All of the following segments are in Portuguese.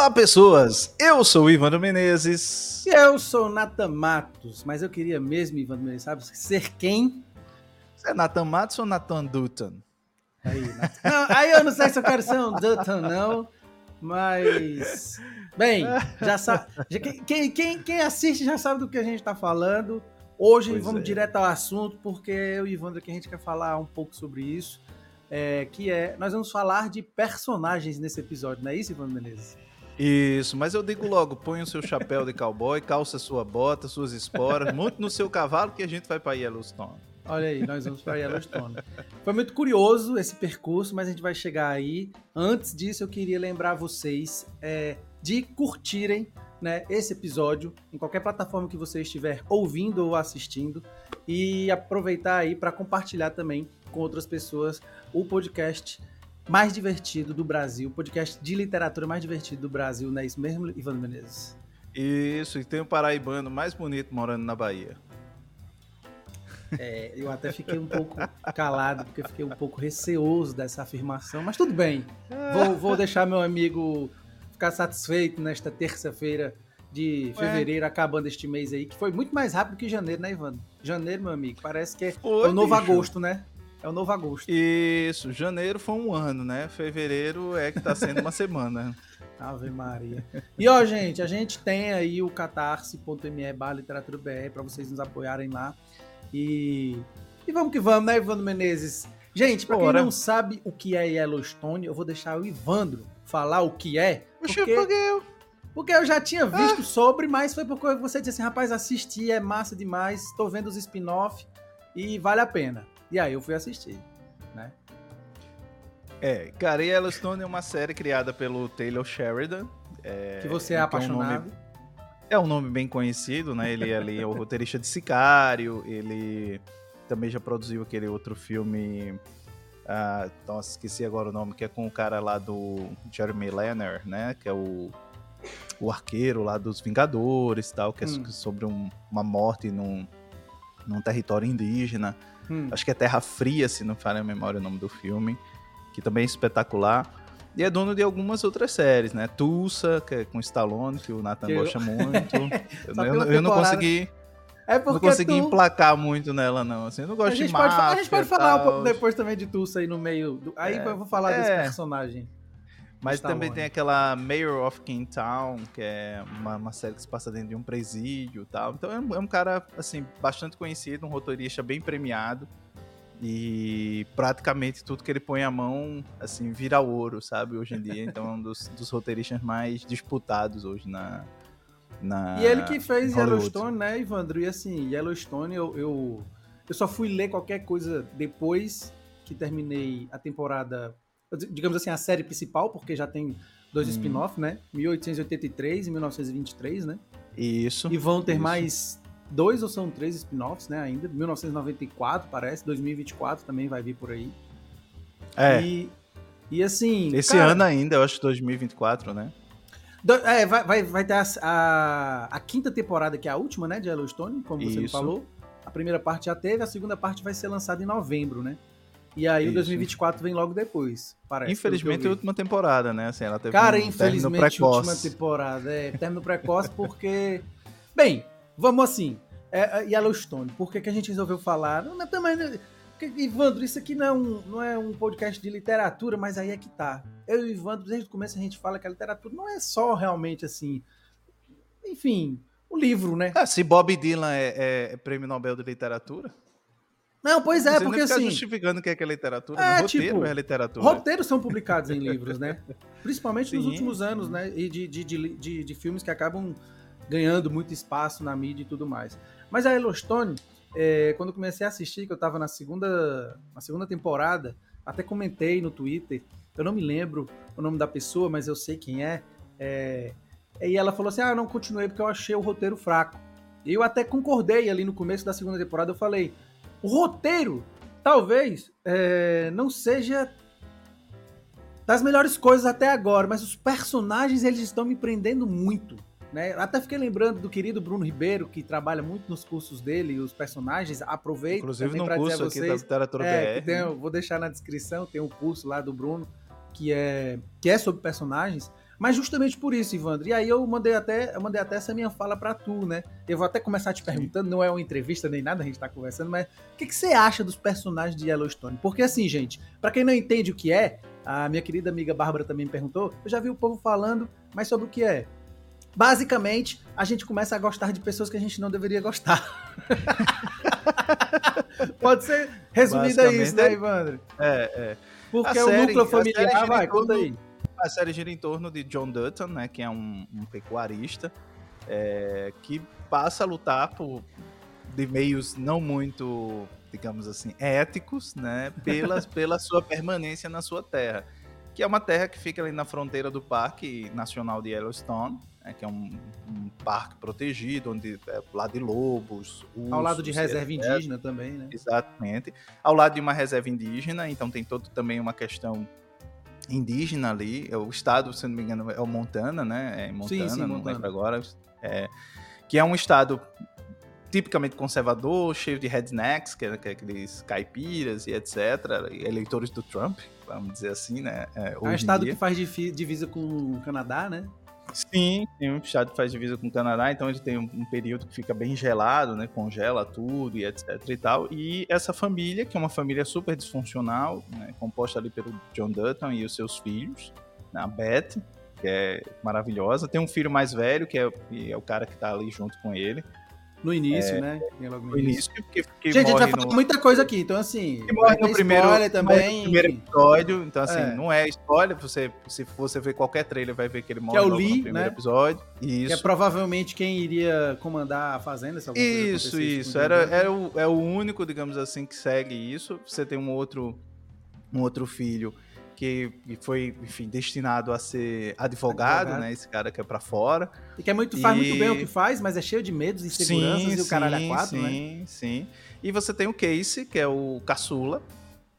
Olá, pessoas! Eu sou o Ivandro Menezes. E eu sou o Nathan Matos, mas eu queria mesmo, Ivandro Menezes, sabe, ser quem? Você é Nathan Matos ou Nathan Dutton? Aí, Nathan... não, aí eu não sei se eu quero ser um Dutton, não, mas... Bem, já sabe... Quem, quem, quem assiste já sabe do que a gente está falando. Hoje pois vamos é. direto ao assunto, porque eu e Ivandro aqui a gente quer falar um pouco sobre isso. É, que é, nós vamos falar de personagens nesse episódio, não é isso, Ivandro Menezes? Isso, mas eu digo logo, põe o seu chapéu de cowboy, calça sua bota, suas esporas, monte no seu cavalo que a gente vai para Yellowstone. Olha aí, nós vamos para Yellowstone. Foi muito curioso esse percurso, mas a gente vai chegar aí. Antes disso, eu queria lembrar vocês é, de curtirem né, esse episódio em qualquer plataforma que você estiver ouvindo ou assistindo e aproveitar aí para compartilhar também com outras pessoas o podcast mais divertido do Brasil, podcast de literatura mais divertido do Brasil, não é isso mesmo, Ivan Menezes? Isso, e tem o paraibano mais bonito morando na Bahia. É, eu até fiquei um pouco calado, porque fiquei um pouco receoso dessa afirmação, mas tudo bem. Vou, vou deixar meu amigo ficar satisfeito nesta terça-feira de fevereiro, acabando este mês aí, que foi muito mais rápido que janeiro, né, Ivan? Janeiro, meu amigo, parece que é, Oi, o novo bicho. agosto, né? É o novo agosto. Isso, janeiro foi um ano, né? Fevereiro é que tá sendo uma semana. Ave Maria. E ó, gente, a gente tem aí o catarse.me barra literatura BR para vocês nos apoiarem lá. E, e vamos que vamos, né, Ivandro Menezes? Gente, pra quem não sabe o que é Yellowstone, eu vou deixar o Ivandro falar o que é. Porque, porque eu... Porque eu já tinha visto ah. sobre, mas foi porque você disse assim, rapaz, assisti, é massa demais, tô vendo os spin-off e vale a pena. E aí eu fui assistir, né? É, cara, Yellowstone é uma série criada pelo Taylor Sheridan. É, que você é apaixonado. É um, nome, é um nome bem conhecido, né? Ele, ali é o roteirista de Sicário, ele também já produziu aquele outro filme... Ah, nossa, esqueci agora o nome, que é com o cara lá do Jeremy Renner, né? Que é o, o arqueiro lá dos Vingadores e tal, que é hum. sobre um, uma morte num, num território indígena. Hum. Acho que é Terra Fria, se não falha a memória o nome do filme, que também é espetacular. E é dono de algumas outras séries, né? Tulsa, que é com Stallone, que o Nathan que gosta eu... muito. eu, eu, eu não consegui. É não consegui tu... emplacar muito nela, não. Assim, eu não gosto a gente de pode, A gente pode falar um pouco depois também de Tulsa aí no meio. Do... Aí é, eu vou falar é. desse personagem. Mas também tem aquela Mayor of Kingtown, que é uma, uma, série que se passa dentro de um presídio e tal. Então é um, é um, cara, assim, bastante conhecido, um roteirista bem premiado. E praticamente tudo que ele põe a mão, assim, vira ouro, sabe, hoje em dia. Então é um dos, dos roteiristas mais disputados hoje na, na E ele que fez Yellowstone, né, Ivandro? E assim, Yellowstone eu, eu, eu só fui ler qualquer coisa depois que terminei a temporada digamos assim, a série principal, porque já tem dois hum. spin-off, né? 1883 e 1923, né? Isso. E vão ter isso. mais dois ou são três spin-offs, né, ainda. 1994, parece, 2024 também vai vir por aí. É. E, e assim. Esse cara, ano ainda, eu acho 2024, né? Do, é, vai, vai, vai ter a, a, a, quinta temporada, que é a última, né, de Yellowstone, como você Isso. falou. A primeira parte já teve, a segunda parte vai ser lançada em novembro, né? E aí Isso. o 2024 vem logo depois, parece. Infelizmente, a última temporada, né? Assim, ela teve Cara, um infelizmente, última temporada. É, término precoce porque... Bem, vamos assim. É, é, Yellowstone, por que, que a gente resolveu falar? Não, também, Ivandro, isso aqui não é, um, não é um podcast de literatura, mas aí é que tá. Eu e o Ivandro, desde o começo a gente fala que a literatura não é só realmente assim... Enfim, o livro, né? Ah, se Bob Dylan é, é, é prêmio Nobel de literatura... Não, pois é, Você porque assim. justificando que é que é literatura, é, roteiro tipo, é literatura. Roteiros são publicados em livros, né? Principalmente sim, nos últimos anos, sim. né? E de, de, de, de, de filmes que acabam ganhando muito espaço na mídia e tudo mais. Mas a Yellowstone, é, quando comecei a assistir, que eu estava na segunda, na segunda temporada, até comentei no Twitter, eu não me lembro o nome da pessoa, mas eu sei quem é. é e ela falou assim: Ah, eu não continuei porque eu achei o roteiro fraco. E eu até concordei ali no começo da segunda temporada. Eu falei: o roteiro talvez é, não seja das melhores coisas até agora, mas os personagens eles estão me prendendo muito. Né? Até fiquei lembrando do querido Bruno Ribeiro, que trabalha muito nos cursos dele, os personagens. Aproveito Inclusive no curso aqui da literatura é, BR. Tem, vou deixar na descrição, tem um curso lá do Bruno que é, que é sobre personagens. Mas justamente por isso, Ivandro. E aí eu mandei até, eu mandei até essa minha fala para tu, né? Eu vou até começar te perguntando, não é uma entrevista nem nada, a gente tá conversando, mas o que, que você acha dos personagens de Yellowstone? Porque assim, gente, para quem não entende o que é, a minha querida amiga Bárbara também me perguntou, eu já vi o povo falando, mas sobre o que é. Basicamente, a gente começa a gostar de pessoas que a gente não deveria gostar. Pode ser resumido a isso, né, Ivandro? É, é. Porque a o série, núcleo familiar, vai, conta aí a série gira em torno de John Dutton, né, que é um, um pecuarista, é, que passa a lutar por de meios não muito, digamos assim, éticos, né, pela, pela sua permanência na sua terra, que é uma terra que fica ali na fronteira do Parque Nacional de Yellowstone, né, que é um, um, parque protegido, onde é lá de lobos, ursos, ao lado de reserva indígena também, né? Exatamente, ao lado de uma reserva indígena, então tem todo também uma questão indígena ali. É o estado, se não me engano, é o Montana, né? É Montana, sim, sim, não Montana. lembro agora. É, que é um estado tipicamente conservador, cheio de rednecks, que é, que é aqueles caipiras e etc. Eleitores do Trump, vamos dizer assim, né? É, é um estado dia. que faz divisa com o Canadá, né? Sim, um estado que faz divisa com o Canadá, então ele tem um, um, período que fica bem gelado, né? Congela tudo e etc e tal. E essa família, que é uma família super disfuncional, né, composta ali pelo John Dutton e os seus filhos, né, a Beth, que é maravilhosa. Tem um filho mais velho, que é, é o cara que tá ali junto com ele. No início, é, né? Logo no, no início. Que, que gente, a gente vai falar no... muita coisa aqui, então assim. Que morre no primeiro, também. No primeiro episódio, então assim, é. não é spoiler. Você, se você ver qualquer trailer, vai ver que ele morre que é o Lee, no primeiro né? episódio. Isso. Que é provavelmente quem iria comandar a fazenda. Se isso, isso. Era, era o, é o único, digamos assim, que segue isso. Você tem um outro, um outro filho que foi, enfim, destinado a ser advogado, advogado. né? Esse cara que é para fora. E que é muito, faz e... muito bem o que faz, mas é cheio de medos e inseguranças sim, e o caralho a quatro, sim, né? Sim, sim. E você tem o Casey, que é o caçula,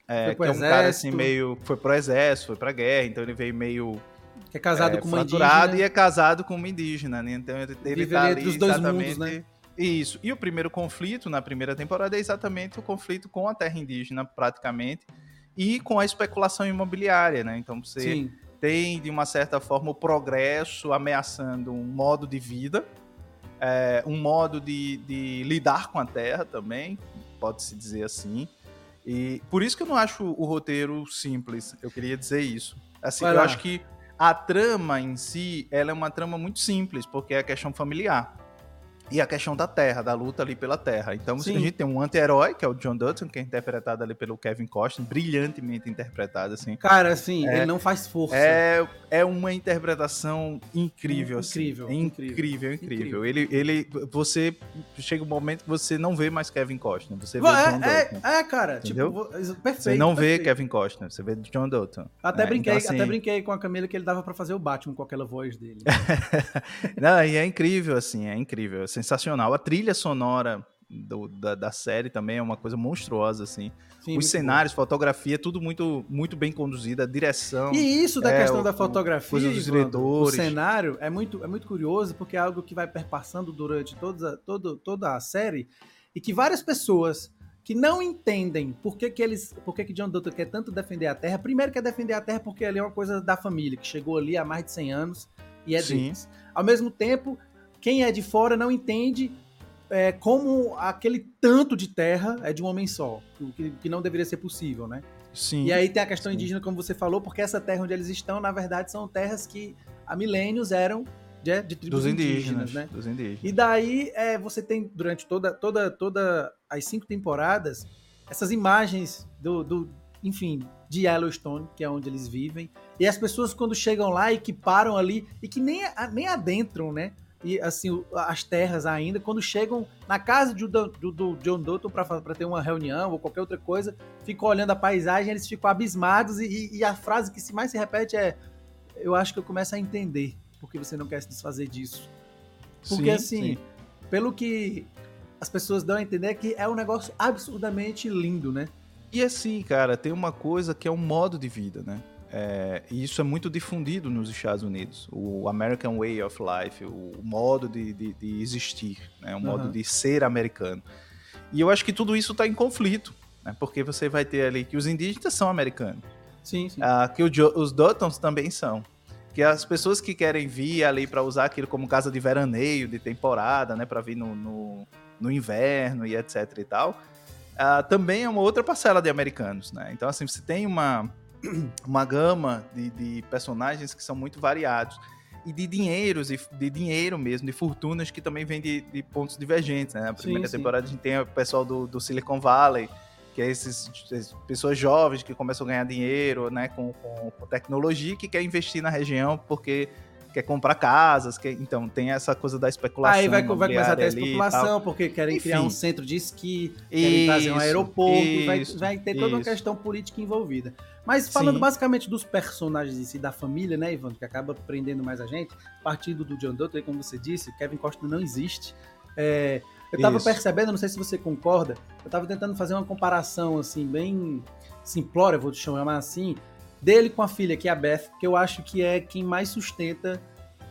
é, que é um exército. cara assim meio foi pro exército, foi pra guerra, então ele veio meio que é casado é, com uma indígena e é casado com uma indígena, né? Então ele, ele tá ali dos dois mundos, né? Isso. E o primeiro conflito na primeira temporada é exatamente o conflito com a terra indígena, praticamente e com a especulação imobiliária, né? Então você Sim. tem, de uma certa forma, o progresso ameaçando um modo de vida, é, um modo de, de lidar com a terra também, pode-se dizer assim. E por isso que eu não acho o roteiro simples, eu queria dizer isso. Assim, eu acho que a trama em si, ela é uma trama muito simples, porque é a questão familiar e a questão da terra, da luta ali pela terra. Então Sim. a gente tem um anti-herói, que é o John Dutton, que é interpretado ali pelo Kevin Costner, brilhantemente interpretado, assim. Cara, assim, é, ele não faz força. É, é uma interpretação incrível, assim. Incrível, é incrível, incrível, incrível. Ele, ele, você, chega um momento que você não vê mais Kevin Costner, você vê é, John é, Dutton. É, cara, tipo, entendeu? tipo, perfeito. Você não perfeito. vê Kevin Costner, você vê John Dutton. Até, é, brinquei, então, assim... até brinquei com a Camila que ele dava para fazer o Batman com aquela voz dele. não, e é incrível, assim, é incrível, é sensacional. A trilha sonora do, da, da, série também é uma coisa monstruosa, assim. Sim, Os cenários, bom. fotografia, tudo muito, muito bem conduzido, a direção. E isso da é, questão o, da fotografia, o, dos diretores. o cenário é muito, é muito curioso, porque é algo que vai perpassando durante toda, toda, toda a série e que várias pessoas que não entendem por que, que eles, por que, que John Dutton quer tanto defender a Terra. Primeiro quer defender a Terra porque ali é uma coisa da família, que chegou ali há mais de 100 anos e é Sim. deles. Ao mesmo tempo, quem é de fora não entende é, como aquele tanto de terra é de um homem só, que, que não deveria ser possível, né? Sim. E aí tem a questão sim. indígena, como você falou, porque essa terra onde eles estão, na verdade, são terras que há milênios eram de, de tribos dos indígenas, indígenas, né? Dos indígenas. E daí é, você tem, durante toda, toda, toda as cinco temporadas, essas imagens do, do, enfim, de Yellowstone, que é onde eles vivem, e as pessoas quando chegam lá e que param ali, e que nem, nem adentram, né? E assim as terras ainda. Quando chegam na casa do, do, do John Dutton para ter uma reunião ou qualquer outra coisa, ficam olhando a paisagem, eles ficam abismados e, e, a frase que mais se repete é: "Eu acho que eu começo a entender porque você não quer se desfazer disso". Porque sim, assim, sim. pelo que as pessoas dão a entender que é um negócio absurdamente lindo, né? E assim, cara, tem uma coisa que é um modo de vida, né? É, e isso é muito difundido nos Estados Unidos. O American Way of Life, o modo de, de, de existir, né? o uhum. modo de ser americano. E eu acho que tudo isso está em conflito, né? porque você vai ter ali que os indígenas são americanos. Sim, sim. Ah, que o, os Dottons também são. Que as pessoas que querem vir ali para usar aquilo como casa de veraneio, de temporada, né? para vir no, no, no, inverno e etc e tal, ah, também é uma outra parcela de americanos. Né? Então, assim, você tem uma uma gama de, de, personagens que são muito variados. E de dinheiros, e de dinheiro mesmo, de fortunas que também vem de, de pontos divergentes. Né? Na primeira sim, temporada sim. a gente tem o pessoal do, do Silicon Valley, que é esses, essas pessoas jovens que começam a ganhar dinheiro né, com, com, com tecnologia que quer investir na região porque quer comprar casas, quer, então tem essa coisa da especulação. Aí vai, vai começar a ter especulação, porque querem Enfim. criar um centro de esqui, querem isso, fazer um aeroporto, vai, vai, ter toda isso. uma questão política envolvida. Mas falando Sim. basicamente dos personagens em si, da família, né, Ivan, que acaba prendendo mais a gente, partindo do John Dutton, como você disse, Kevin Costner não existe. É, eu tava Isso. percebendo, não sei se você concorda, eu tava tentando fazer uma comparação, assim, bem simplória, vou te chamar assim, dele com a filha, que é a Beth, que eu acho que é quem mais sustenta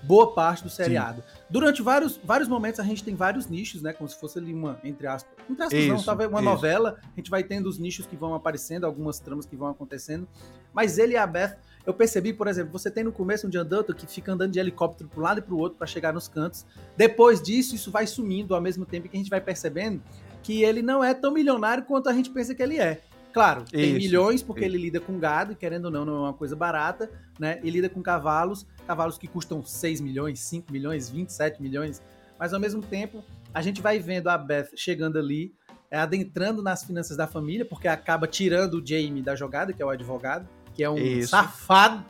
boa parte do seriado. Sim. Durante vários, vários momentos a gente tem vários nichos, né? Como se fosse ali uma, entre aspas, entre aspas isso, não, talvez uma isso. novela, a gente vai tendo os nichos que vão aparecendo, algumas tramas que vão acontecendo, mas ele e a Beth, eu percebi, por exemplo, você tem no começo um John Dutton que fica andando de helicóptero para um lado e para o outro para chegar nos cantos. Depois disso, isso vai sumindo ao mesmo tempo que a gente vai percebendo que ele não é tão milionário quanto a gente pensa que ele é. Claro, tem isso, milhões porque isso. ele lida com gado, e querendo ou não, não é uma coisa barata, né? E lida com cavalos, cavalos que custam 6 milhões, 5 milhões, 27 milhões. Mas ao mesmo tempo, a gente vai vendo a Beth chegando ali, é, adentrando nas finanças da família, porque acaba tirando o Jamie da jogada, que é o advogado, que é um isso. safado,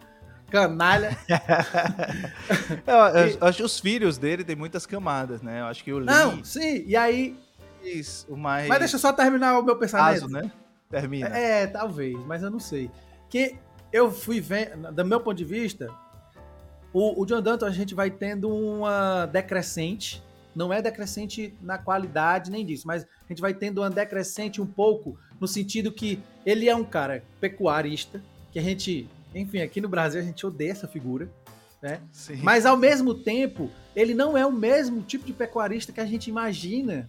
canalha. eu, eu, acho que os filhos dele têm muitas camadas, né? Eu acho que o Lee... Não, sim, e aí... Isso, o mais... Mas deixa eu só terminar o meu pensamento. Caso, né? Termina. É, talvez, mas eu não sei. Que eu fui vendo, do meu ponto de vista, o, o John Danton a gente vai tendo uma decrescente, não é decrescente na qualidade nem disso, mas a gente vai tendo uma decrescente um pouco no sentido que ele é um cara pecuarista, que a gente, enfim, aqui no Brasil a gente odeia essa figura, né? Sim. Mas ao mesmo tempo, ele não é o mesmo tipo de pecuarista que a gente imagina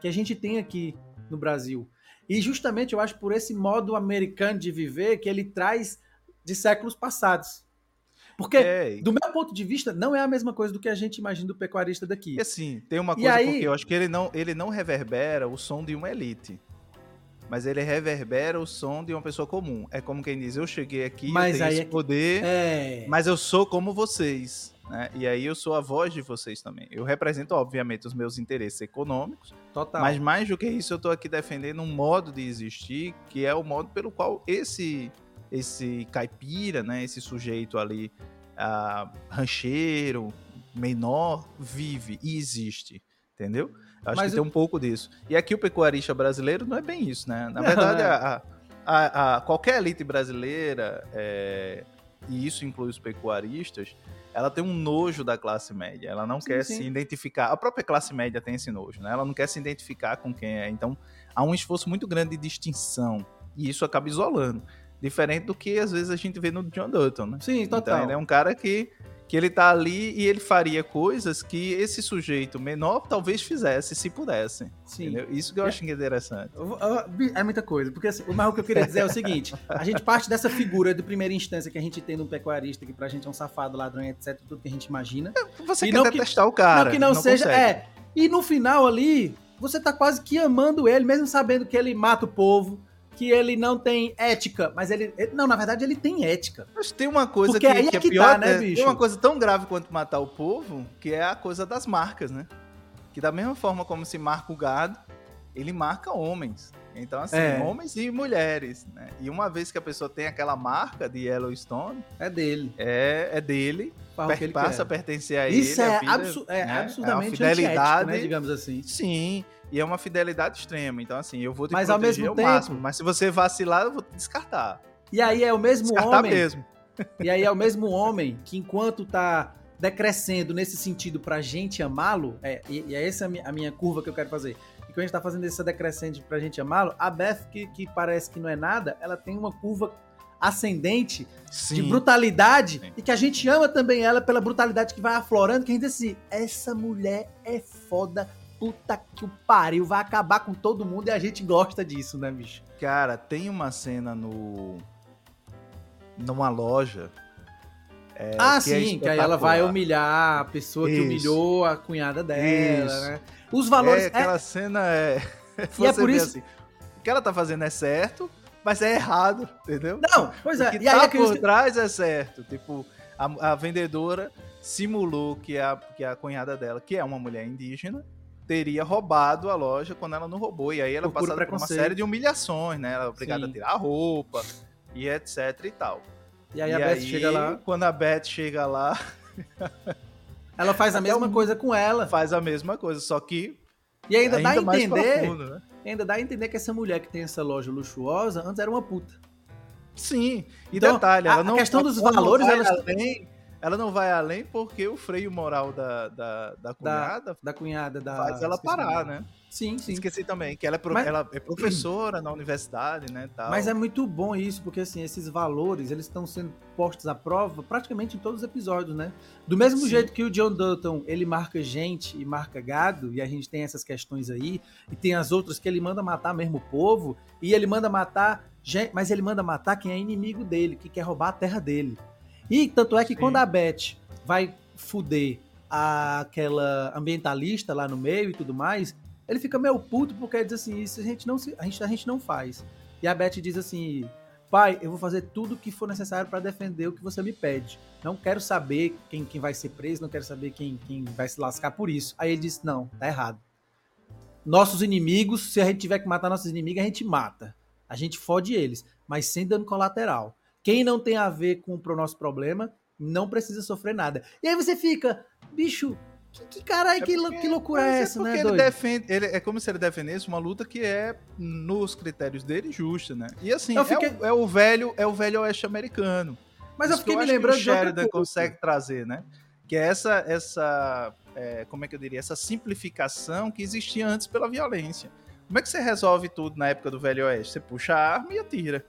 que a gente tem aqui no Brasil. E justamente eu acho por esse modo americano de viver que ele traz de séculos passados. Porque, é. do meu ponto de vista, não é a mesma coisa do que a gente imagina do pecuarista daqui. E assim, tem uma coisa aí... porque eu acho que ele não, ele não reverbera o som de uma elite. Mas ele reverbera o som de uma pessoa comum. É como quem diz, eu cheguei aqui, mas eu tenho esse é poder, é... mas eu sou como vocês. Né? E aí eu sou a voz de vocês também. Eu represento, obviamente, os meus interesses econômicos. Total. Mas mais do que isso, eu estou aqui defendendo um modo de existir, que é o modo pelo qual esse esse caipira, né, esse sujeito ali, uh, rancheiro, menor, vive e existe, entendeu? Acho Mas que eu... tem um pouco disso. E aqui o pecuarista brasileiro não é bem isso, né? Na verdade, é. a, a, a, qualquer elite brasileira, é, e isso inclui os pecuaristas, ela tem um nojo da classe média. Ela não sim, quer sim. se identificar. A própria classe média tem esse nojo, né? Ela não quer se identificar com quem é. Então, há um esforço muito grande de distinção. E isso acaba isolando. Diferente do que às vezes a gente vê no John Dutton, né? Sim, total. Então, ele é um cara que que ele tá ali e ele faria coisas que esse sujeito menor talvez fizesse se pudesse. Sim. Entendeu? Isso que eu é, acho interessante. É muita coisa, porque assim, mas o que eu queria dizer é o seguinte: a gente parte dessa figura de primeira instância que a gente tem no pecuarista, que pra gente é um safado, ladrão, etc, tudo que a gente imagina. É, você e quer detestar o cara. Não que não, não seja. Consegue. É. E no final ali, você tá quase que amando ele, mesmo sabendo que ele mata o povo que ele não tem ética, mas ele, ele, Não, na verdade ele tem ética. Mas tem uma coisa Porque que, aí é que é que pior, tá, né, bicho? Tem uma coisa tão grave quanto matar o povo, que é a coisa das marcas, né? Que da mesma forma como se marca o gado, ele marca homens. Então, assim, é. homens e mulheres, né? E uma vez que a pessoa tem aquela marca de Yellowstone... É dele. É, é dele. o que ele passa quer. a pertencer a Isso ele. a é, absu é né? absurdamente É antiético, fidelidade. né, digamos assim. Sim, e é uma fidelidade extrema. Então, assim, eu vou te Mas ao proteger mesmo ao tempo- máximo. Mas se você vacilar, eu vou te descartar. E aí é o mesmo Descartar homem. mesmo. E aí é o mesmo homem que enquanto tá decrescendo nesse sentido pra gente amá-lo, é, e, e é essa a minha, a minha curva que eu quero fazer. E quando a gente tá fazendo essa decrescente pra gente amá-lo, a Beth, que, que parece que não é nada, ela tem uma curva ascendente Sim. de brutalidade Sim. e que a gente ama também ela pela brutalidade que vai aflorando, que a gente diz assim, essa mulher é foda, puta que o pariu, vai acabar com todo mundo e a gente gosta disso, né, bicho? Cara, tem uma cena no. numa loja. é, ah, que é sim, que aí ela vai humilhar a pessoa que Isso. humilhou a cunhada dela, Isso. né? Os valores. É, aquela cena é. E é por isso- assim, o que ela tá fazendo é certo, mas é errado, entendeu? Não, pois O é. que E aí tá é que por trás é certo. Tipo, a, a vendedora simulou que a, que a cunhada dela, que é uma mulher indígena, teria roubado a loja quando ela não roubou. E aí ela puro passada por uma série de humilhações, né? Ela é obrigada Sim. a tirar a roupa e etc e tal. E aí a Beth chega lá, Quando a Beth chega lá, ela faz a mesma um- coisa com ela. faz a mesma coisa, só que E ainda, ainda, dá a entender. profundo, né? Ainda dá a entender que essa mulher que tem essa loja luxuosa antes era uma puta. Sim, e Então, detalhe, a- ela a não questão dos ela valores, vai elas- além, ela não vai além porque o freio moral da, da, da cunhada Da cunhada da. faz ela parar, né? Sim, sim. Esqueci também, que ela é, pro- Mas- ela é professora na universidade, né, tal. Mas é muito bom isso, porque assim, esses valores, eles estão sendo postos à prova praticamente em todos os episódios, né? Do mesmo Sim. jeito que o John Dutton, ele marca gente e marca gado, e a gente tem essas questões aí, e tem as outras que ele manda matar mesmo o povo, e ele manda matar gente, mas ele manda matar quem é inimigo dele, que quer roubar a terra dele. E tanto é que Sim. quando a Beth vai fuder aquela ambientalista lá no meio e tudo mais, ele fica meio puto porque diz assim, isso a gente não, se- a gente, a gente não faz. E a Beth diz assim: pai, eu vou fazer tudo o que for necessário para defender o que você me pede. Não quero saber quem, quem vai ser preso, não quero saber quem, quem vai se lascar por isso. Aí ele disse: não, tá errado. Nossos inimigos, se a gente tiver que matar nossos inimigos, a gente mata. A gente fode eles, mas sem dano colateral. Quem não tem a ver com o nosso problema, não precisa sofrer nada. E aí você fica, bicho, que, que caralho, que, lou- porque- que loucura é mas essa, porque né, ele doido? defende, ele, é como se ele defendesse uma luta que é, nos critérios dele, justa, né? E assim, Eu é fiquei- o, é, o velho, é o velho oeste americano. Mas eu Isso que fiquei me acho que lembrando o Sheridan consegue trazer, né? Que é essa, essa é, como é que eu diria, essa simplificação que existia antes pela violência. Como é que você resolve tudo na época do Velho Oeste? Você puxa a arma e atira.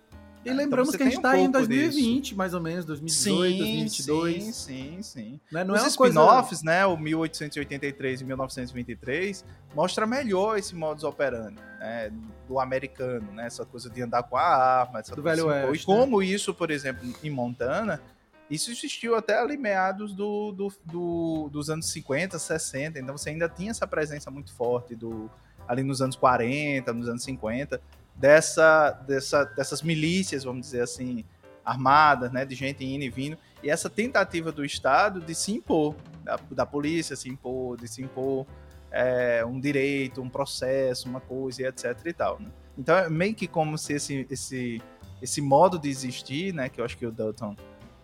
E Então lembramos você que a gente tem um tá em pouco 2020, mais ou menos, 2018, 2022. Sim, sim, sim. Né? Não Os é uma coisa... spin-offs, né, o 1883 e 1923, mostra melhor esse modus operandi né, do americano, né, essa coisa de andar com a arma, essa Do coisa Velho assim. Oeste, E como isso, por exemplo, em Montana, isso existiu até ali meados do, do- do- dos anos 50, 60, então você ainda tinha essa presença muito forte do ali nos anos 40, nos anos 50, dessa, dessa, dessas milícias, vamos dizer assim, armadas, né, de gente indo e vindo, e essa tentativa do Estado de se impor, da, da polícia se impor, de se impor é, um direito, um processo, uma coisa, e etc e tal, né? Então é meio que como se esse, esse, esse modo de existir, né, que eu acho que o Dalton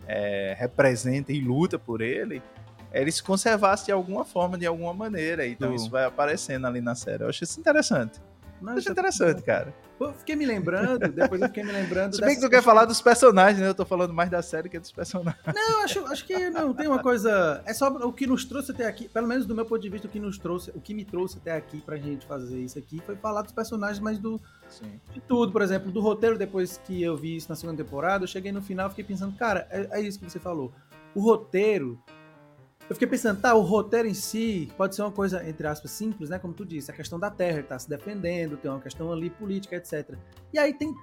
é, representa e luta por ele, ele se conservasse de alguma forma, de alguma maneira. Então Do- isso vai aparecendo ali na série. Eu acho isso interessante. Não, acho é- interessante, cara. Eu fiquei me lembrando, depois eu fiquei me lembrando. Se bem que tu quer falar dos personagens, né? Eu tô falando mais da série que dos personagens. Não, acho, acho que não, tem uma coisa. É só o que nos trouxe até aqui, pelo menos do meu ponto de vista, o que nos trouxe, o que me trouxe até aqui pra gente fazer isso aqui foi falar dos personagens, mas do, Sim. de tudo, por exemplo, do roteiro, depois que eu vi isso na segunda temporada, eu cheguei no final e fiquei pensando, cara, é, é isso que você falou. O roteiro. Eu fiquei pensando, tá, o roteiro em si pode ser uma coisa, entre aspas, simples, né? Como tu disse, a questão da terra, ele tá se defendendo, tem uma questão ali política, etc. E aí tem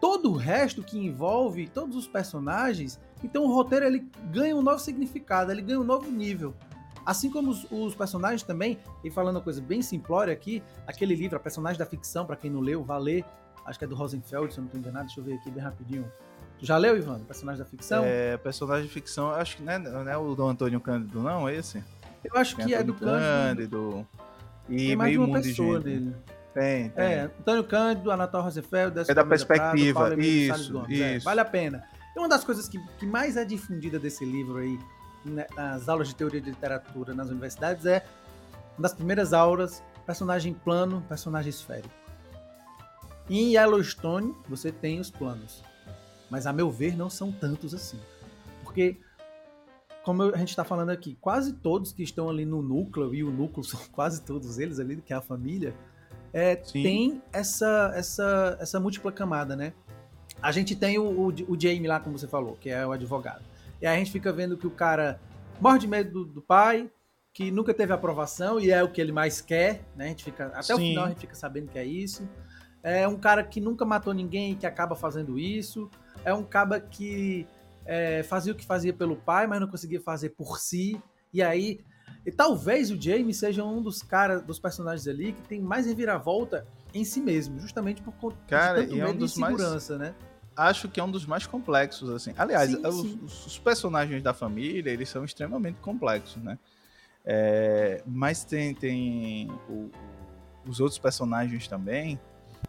todo o resto que envolve todos os personagens. Então o roteiro ele ganha um novo significado, ele ganha um novo nível. Assim como os, os personagens também, e falando uma coisa bem simplória aqui, aquele livro, a personagem da ficção, pra quem não leu, vá ler, acho que é do Rosenfeld, se eu não tô enganado, deixa eu ver aqui bem rapidinho. Já leu, Ivan, personagem da ficção? É, personagem de ficção, acho que não é, não é o do Antônio Cândido, não, esse? eu acho Tem que é do Cândido. Cândido. E Tem mais de meio uma de pessoa gente. nele. Tem, tem. É, Antônio Cândido, Anatol Rosenfeld, Décio É da Prado, perspectiva, Emílio isso, Gomes. É, isso. vale a pena. E uma das coisas que, que mais é difundida desse livro aí, né, nas aulas de teoria de literatura nas universidades é uma das primeiras aulas, personagem plano, personagem esférico. Em Yellowstone, você tem os planos. Mas, a meu ver, não são tantos assim. Porque, como a gente está falando aqui, quase todos que estão ali no núcleo, e o núcleo são quase todos eles ali, que é a família, é, tem essa, essa, essa múltipla camada, né? A gente tem o, o, o Jamie lá, como você falou, que é o advogado. E aí a gente fica vendo que o cara morre de medo do, do pai, que nunca teve aprovação e é o que ele mais quer, né? A gente fica, até Sim. o final a gente fica sabendo que é isso. É um cara que nunca matou ninguém e que acaba fazendo isso. É um cara que é, fazia o que fazia pelo pai, mas não conseguia fazer por si. E aí e talvez o Jamie seja um dos caras, dos personagens ali que tem mais reviravolta em si mesmo, justamente por conta Cara, de tanto é um dos segurança, mais... né? Acho que é um dos mais complexos, assim. Aliás, sim, os, sim. os, personagens da família, eles são extremamente complexos, né? É, mas tem, tem o, os outros personagens também,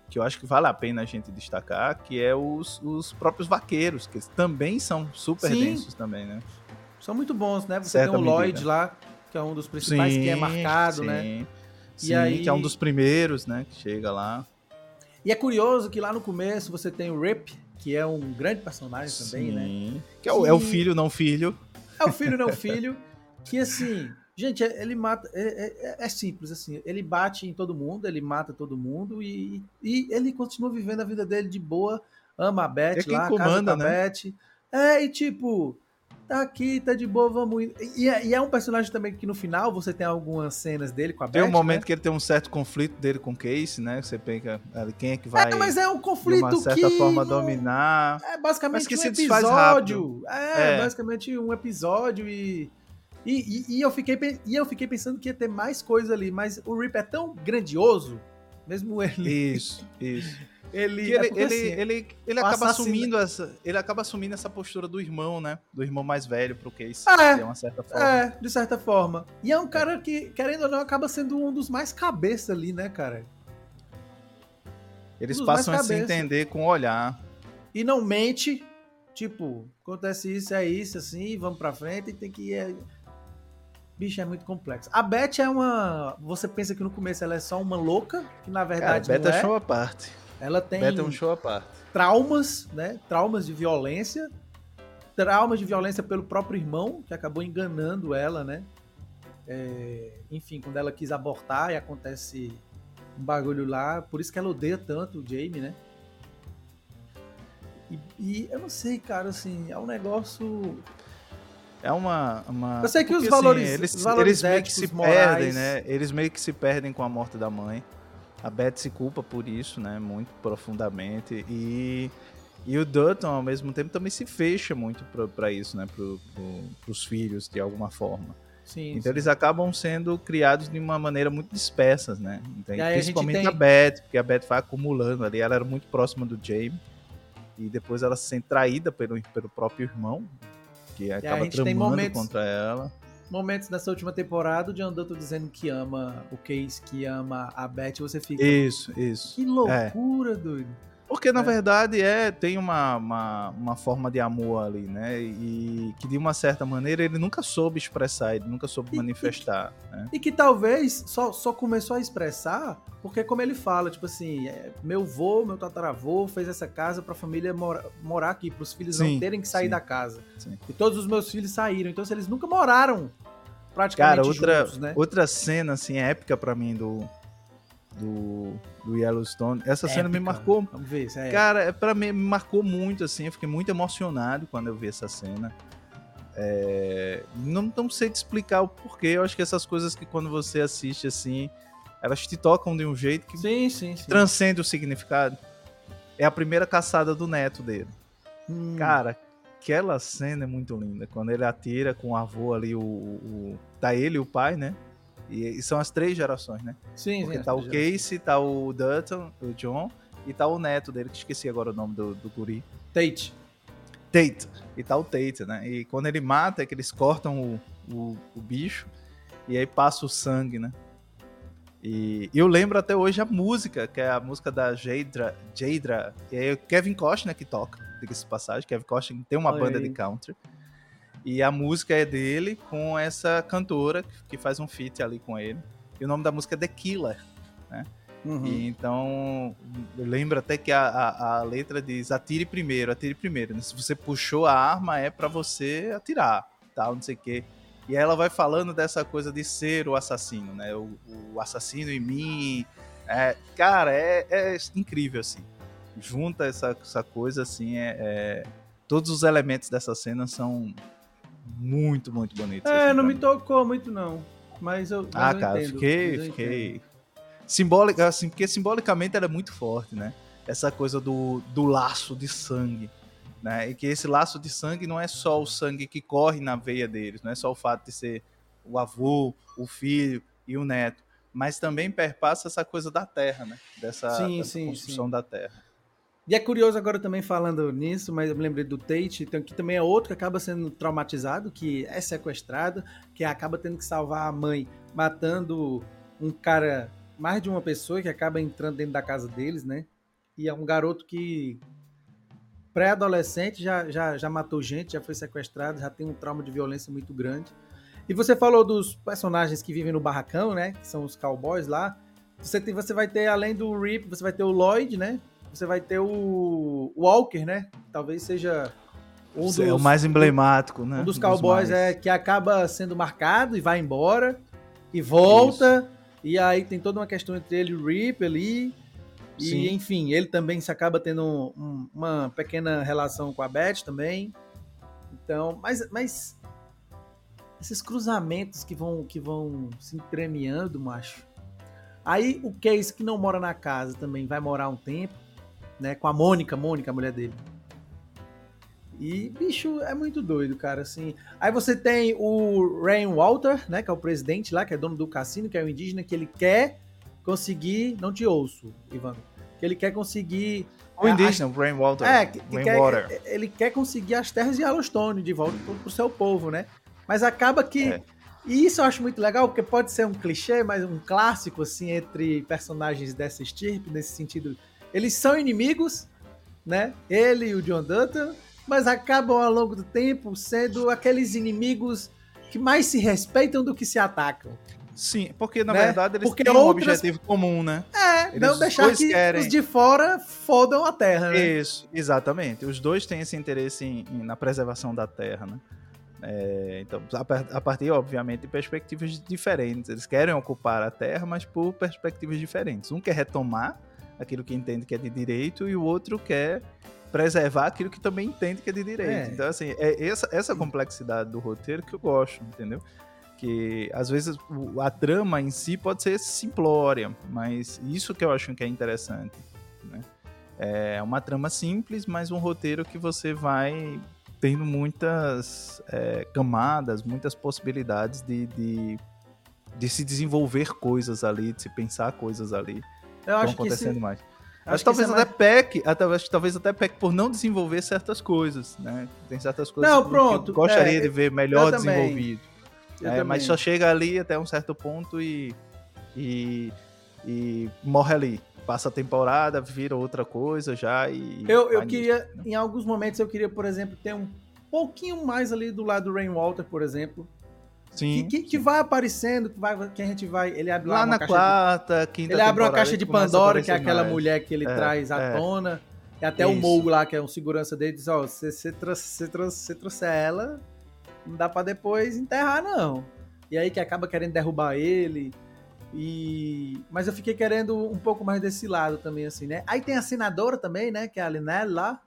que eu acho que vale a pena a gente destacar, que é os, os próprios vaqueiros, que também são super sim. densos também, né? São muito bons, né? Você Certa tem o Lloyd medida. lá, que é um dos principais sim, que é marcado, sim, né? Sim, e aí... que é um dos primeiros, né? Que chega lá. E é curioso que lá no começo você tem o Rip, que é um grande personagem também, né? Que é o, é o filho, não filho. É o filho, não filho. que assim, gente, é, ele mata. É, é, é, simples, assim. Ele bate em todo mundo, ele mata todo mundo e, e ele continua vivendo a vida dele de boa. Ama a Beth é lá, comanda, né? Beth. É, e tipo, tá aqui, tá de boa, vamos ir. E, é, e, é um personagem também que no final você tem algumas cenas dele com a Tem Beth, um momento né? que ele tem um certo conflito dele com o Case, né? Você pensa quem é que vai. É, mas é um conflito de uma certa que forma dominar. É basicamente um episódio. É, é, basicamente um episódio e. E, e, e, eu fiquei, e eu fiquei pensando que ia ter mais coisa ali, mas o Rip é tão grandioso, mesmo ele. Isso, isso. Ele, ele, é ele, assim, ele, ele acaba assumindo essa, ele acaba assumindo essa postura do irmão, né? Do irmão mais velho pro Case, é, de uma certa forma. É, de certa forma. E é um cara que, querendo ou não, acaba sendo um dos mais cabeça ali, né, cara? Eles um passam a se entender com o olhar. E não mente, tipo, acontece isso, é isso, assim, vamos pra frente e tem que ir. É... Bicho, é muito complexo. A Beth é uma. Você pensa que no começo ela é só uma louca, que na verdade. Cara, a Beth é show à parte. Ela tem Beta é um show à parte. traumas, né? Traumas de violência, traumas de violência pelo próprio irmão, que acabou enganando ela, né? É, enfim, quando ela quis abortar e acontece um bagulho lá, por isso que ela odeia tanto o Jamie, né? E, e eu não sei, cara, assim, é um negócio é uma, uma. Eu sei que Porque, os valores, assim, eles, valores eles meio que se morais... perdem, né? Eles meio que se perdem com a morte da mãe. A Beth se culpa por isso, né? Muito profundamente. E, e o Dutton, ao mesmo tempo, também se fecha muito para isso, né? Pro, pro, pros filhos, de alguma forma. Sim, então sim. eles acabam sendo criados de uma maneira muito dispersas, né? Então, principalmente a, tem... a, Beth, porque a Beth vai acumulando ali. Ela era muito próxima do Jamie. E depois ela se sente traída pelo, pelo próprio irmão, que acaba tramando momentos... contra ela momentos nessa última temporada, o John Dutton dizendo que ama o Case, que ama a Beth, você fica. Isso, isso. Que loucura, é. doido. Porque, na é. verdade, é tem uma, uma, uma, forma de amor ali, né? E que, de uma certa maneira, ele nunca soube expressar, ele nunca soube e, manifestar. E, né? e que talvez só, só começou a expressar porque, como ele fala, tipo assim, é, meu avô, meu tataravô fez essa casa pra família mora, morar aqui, pros filhos sim, não terem que sair sim, da casa. Sim. E todos os meus filhos saíram. Então, se eles nunca moraram praticamente Cara, outra, juntos, né? outra cena, assim, épica para mim do, do, do Yellowstone. Essa épica. cena me marcou. Vamos ver se é Cara, para mim me marcou muito, assim. Eu fiquei muito emocionado quando eu vi essa cena. É, não, não sei te explicar o porquê. Eu acho que essas coisas que quando você assiste assim, elas te tocam de um jeito que sim, sim, sim. transcende o significado. É a primeira caçada do neto dele. Hum. Cara, aquela cena é muito linda. Quando ele atira com o avô ali, o, o tá ele e o pai, né? E, e, são as três gerações, né? Sim, Porque sim, tá o Casey, tá o Dutton, o John, e tá o neto dele, que esqueci agora o nome do, do guri. Tate. Tate. E tá o Tate, né? E quando ele mata, é que eles cortam o, o, o bicho, e aí passa o sangue, né? E eu lembro até hoje a música, que é a música da Jadra, Jadra e é o Kevin Costner que toca diga-se passagem. Kevin Costner tem uma Oi. banda de country. E a música é dele com essa cantora que faz um feat ali com ele. E o nome da música é The Killer, né? Uhum. E então, eu lembro até que a, a, a, letra diz atire primeiro, atire primeiro. Né? Se você puxou a arma, é para você atirar, tal, não sei o quê. E aí ela vai falando dessa coisa de ser o assassino, né? O, o assassino em mim. É, cara, é, é, incrível, assim. Junta essa, essa coisa, assim, é, é, todos os elementos dessa cena são muito, muito bonitos. É, assim, não me tocou muito, não. Mas eu. Mas ah, eu cara, entendo, fiquei. fiquei... Simbólica, assim, porque simbolicamente era muito forte, né? Essa coisa do, do laço de sangue. Né? E que esse laço de sangue não é só o sangue que corre na veia deles, não é só o fato de ser o avô, o filho e o neto, mas também perpassa essa coisa da terra, né? Dessa, sim, dessa sim, construção sim. da terra. E é curioso agora também falando nisso, mas eu me lembrei do Tate, então, que também é outro que acaba sendo traumatizado, que é sequestrado, que acaba tendo que salvar a mãe, matando um cara, mais de uma pessoa que acaba entrando dentro da casa deles, né? E é um garoto que pré-adolescente já, já, já matou gente, já foi sequestrado, já tem um trauma de violência muito grande. E você falou dos personagens que vivem no barracão, né? Que são os cowboys lá. Você, tem, você vai ter, além do Rip, você vai ter o Lloyd, né? Você vai ter o Walker, né? Talvez seja um dos, é o mais emblemático, né? Um dos cowboys dos é que acaba sendo marcado e vai embora e volta. Isso. E aí tem toda uma questão entre ele e o Rip ali. E, Sim. enfim, ele também se acaba tendo um, uma pequena relação com a Beth também. Então, mas, mas esses cruzamentos que vão, que vão se entremeando, macho. Aí o Case, que não mora na casa, também vai morar um tempo, né? Com a Mônica, Mônica, a mulher dele. E, bicho, é muito doido, cara, assim. Aí você tem o Rain Walter, né? Que é o presidente lá, que é dono do cassino, que é o indígena, que ele quer conseguir. Não te ouço, Ivan. Que ele quer conseguir. O indígena, o Rainwater. É, que, que quer, ele quer conseguir as terras de Yellowstone de volta pro, pro seu povo, né? Mas acaba que. É. E isso eu acho muito legal, porque pode ser um clichê, mas um clássico, assim, entre personagens dessa estirpe, nesse sentido. Eles são inimigos, né? Ele e o John Dutton, mas acabam ao longo do tempo sendo aqueles inimigos que mais se respeitam do que se atacam. Sim, porque na né? verdade eles porque têm outras... um objetivo comum, né? É, eles não deixar que querem... os de fora fodam a terra, né? Isso, exatamente. Os dois têm esse interesse em, em, na preservação da terra, né? É, então, a, a partir, obviamente, de perspectivas diferentes. Eles querem ocupar a terra, mas por perspectivas diferentes. Um quer retomar aquilo que entende que é de direito e o outro quer preservar aquilo que também entende que é de direito. É. Então, assim, é essa, essa complexidade do roteiro que eu gosto, entendeu? que às vezes a trama em si pode ser simplória, mas isso que eu acho que é interessante. Né? É uma trama simples, mas um roteiro que você vai tendo muitas é, camadas, muitas possibilidades de, de, de, se desenvolver coisas ali, de se pensar coisas ali. Eu acho acontecendo que mais. Acho, acho que talvez é até mais... peque, acho, talvez até peque por não desenvolver certas coisas, né? Tem certas coisas não, pronto, que eu gostaria é, de ver melhor desenvolvido. É, mas só chega ali até um certo ponto e, e, e morre ali. Passa a temporada, vira outra coisa já e. Eu, eu queria, nisso, né? em alguns momentos, eu queria, por exemplo, ter um pouquinho mais ali do lado do Rainwater, por exemplo. Sim. Que, que, que, vai aparecendo, que, vai, que a gente vai. Ele abre lá, lá na quarta, de, quinta Ele abre uma caixa de Pandora, que é aquela mais. mulher que ele é, traz à é. tona. E até Isso. o Mogo lá, que é um segurança dele, diz: Ó, oh, se você trouxer ela, não dá para depois enterrar, não. E aí que acaba querendo derrubar ele. E... Mas eu fiquei querendo um pouco mais desse lado também, assim, né? Aí tem a senadora também, né? Que é a Linelle lá.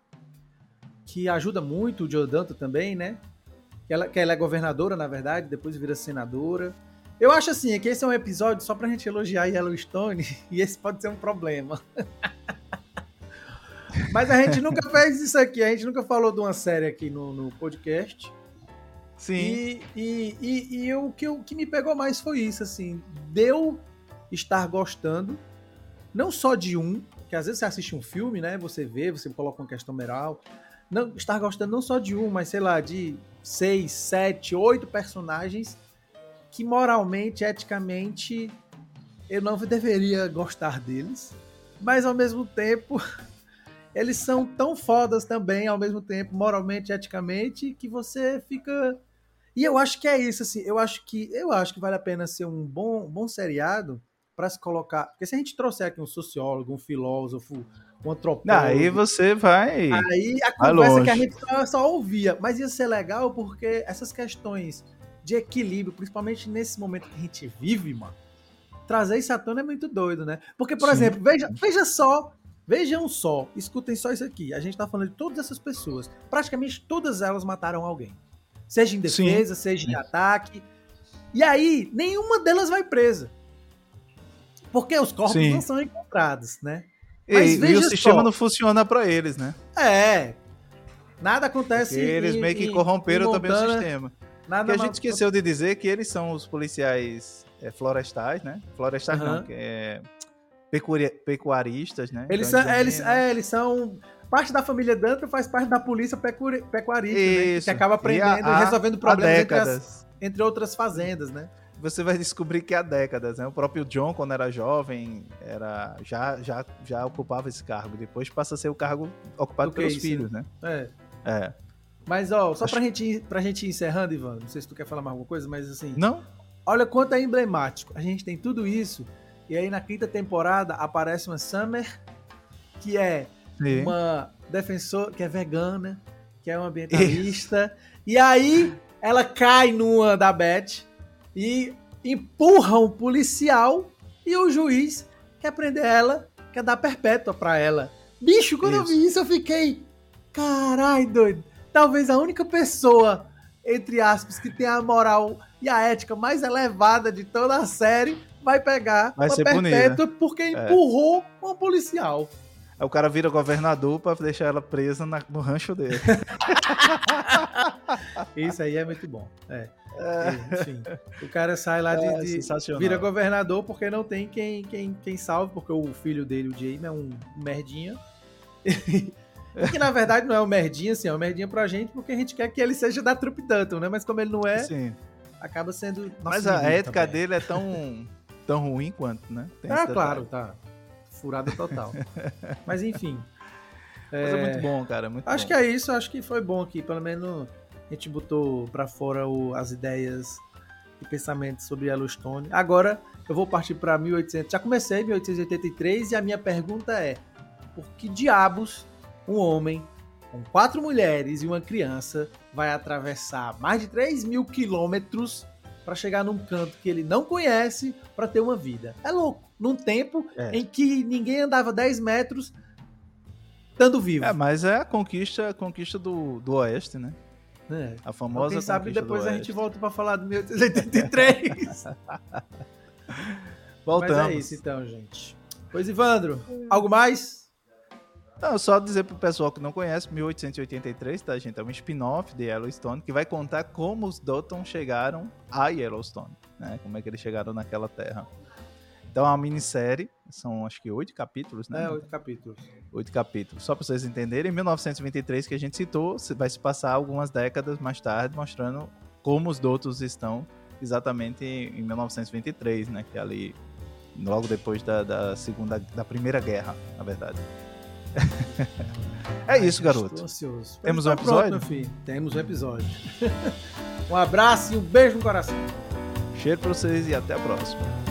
Que ajuda muito o Jodanto também, né? Que ela, que ela é governadora, na verdade, depois vira senadora. Eu acho assim, é que esse é um episódio só pra gente elogiar Yellowstone, e esse pode ser um problema. Mas a gente nunca fez isso aqui, a gente nunca falou de uma série aqui no, no podcast. Sim. E, e, e, e o, que, o que me pegou mais foi isso, assim, deu estar gostando, não só de um, que às vezes você assiste um filme, né? Você vê, você coloca uma questão moral. Não, estar gostando não só de um, mas sei lá, de seis, sete, oito personagens que moralmente, eticamente, eu não deveria gostar deles. Mas ao mesmo tempo, eles são tão fodas também, ao mesmo tempo, moralmente, eticamente, que você fica E eu acho que é isso, assim, eu acho que eu acho que vale a pena ser um bom, bom seriado para se colocar. Porque se a gente trouxer aqui um sociólogo, um filósofo, um antropólogo. Aí você vai. Aí a conversa que a gente só, só ouvia. Mas ia ser legal porque essas questões de equilíbrio, principalmente nesse momento que a gente vive, mano, trazer isso à tona é muito doido, né? Porque, por Sim. exemplo, veja, veja só, vejam só, escutem só isso aqui. A gente tá falando de todas essas pessoas. Praticamente todas elas mataram alguém. Seja em defesa, Sim. seja em ataque. E aí, nenhuma delas vai presa. Porque os corpos Sim. não são encontrados, né? Mas e, e o sistema só. não funciona para eles, né? É. Nada acontece. Porque eles em, meio que corromperam também o sistema. Nada Porque a gente esqueceu de dizer que eles são os policiais é, florestais, né? Florestais uhum. não, que é pecuaristas, né? Eles são, é, eles, é, eles são parte da família Danton faz parte da polícia pecuarista, né? Que acaba aprendendo e, resolvendo problemas entre, as, entre outras fazendas, né? Você vai descobrir que há décadas, né? O próprio John, quando era jovem, era já, já, já ocupava esse cargo. Depois passa a ser o cargo ocupado pelos filhos, né? É. É. Mas, ó, só Acho... pra, gente, pra gente ir encerrando, Ivan, não sei se tu quer falar mais alguma coisa, mas assim. Não? Olha quanto é emblemático. A gente tem tudo isso, e aí na quinta temporada aparece uma Summer, que é Sim. uma defensora, que é vegana, que é uma ambientalista, e aí ela cai numa da Beth e empurra um policial e o juiz quer prender ela, quer dar perpétua pra ela. Bicho, quando isso. eu vi isso, eu fiquei. Carai, doido. Talvez a única pessoa, entre aspas, que tem a moral e a ética mais elevada de toda a série vai pegar vai uma perpétua punida. porque é. empurrou é. um policial. Aí o cara vira governador pra deixar ela presa na, no rancho dele. Isso aí é muito bom. É. É. Enfim, o cara sai lá de, é, de vira governador porque não tem quem, quem, quem salve, porque o filho dele, o Jamie, é um merdinha. que na verdade não é um merdinha, assim, é um merdinha pra gente, porque a gente quer que ele seja da trupe Danton, né? Mas como ele não é, Sim. acaba sendo. Mas a ética também. dele é tão, tão ruim quanto, né? Tem ah, claro, tá. Furada total. Mas enfim. Mas é, é muito bom, cara. Muito acho bom. que é isso, acho que foi bom aqui. Pelo menos a gente botou para fora o, as ideias e pensamentos sobre Yellowstone. Agora eu vou partir para 1800. Já comecei 1883 e a minha pergunta é: por que diabos um homem com quatro mulheres e uma criança vai atravessar mais de 3 mil quilômetros para chegar num canto que ele não conhece para ter uma vida? É louco. Num tempo é. em que ninguém andava 10 metros estando vivo. É, mas é a conquista, a conquista do, do Oeste, né? É. A famosa. Quem sabe depois a gente volta para falar do 1883. Voltamos. Mas é isso então, gente. Pois, Ivandro, algo mais? Não, só dizer pro pessoal que não conhece, 1883, tá, gente? É um spin-off de Yellowstone que vai contar como os Dotton chegaram a Yellowstone, né? Como é que eles chegaram naquela terra. Então é uma minissérie, são acho que oito capítulos, né? É, oito capítulos. Oito capítulos. Só para vocês entenderem, em 1923 que a gente citou, vai se passar algumas décadas mais tarde mostrando como os doutos estão exatamente em 1923, né? Que é ali logo depois da, da segunda, da primeira guerra, na verdade. é isso, garoto. Estou ansioso. Temos um episódio? Pronto, Temos um episódio. um abraço e um beijo no coração. Cheiro para vocês e até a próxima.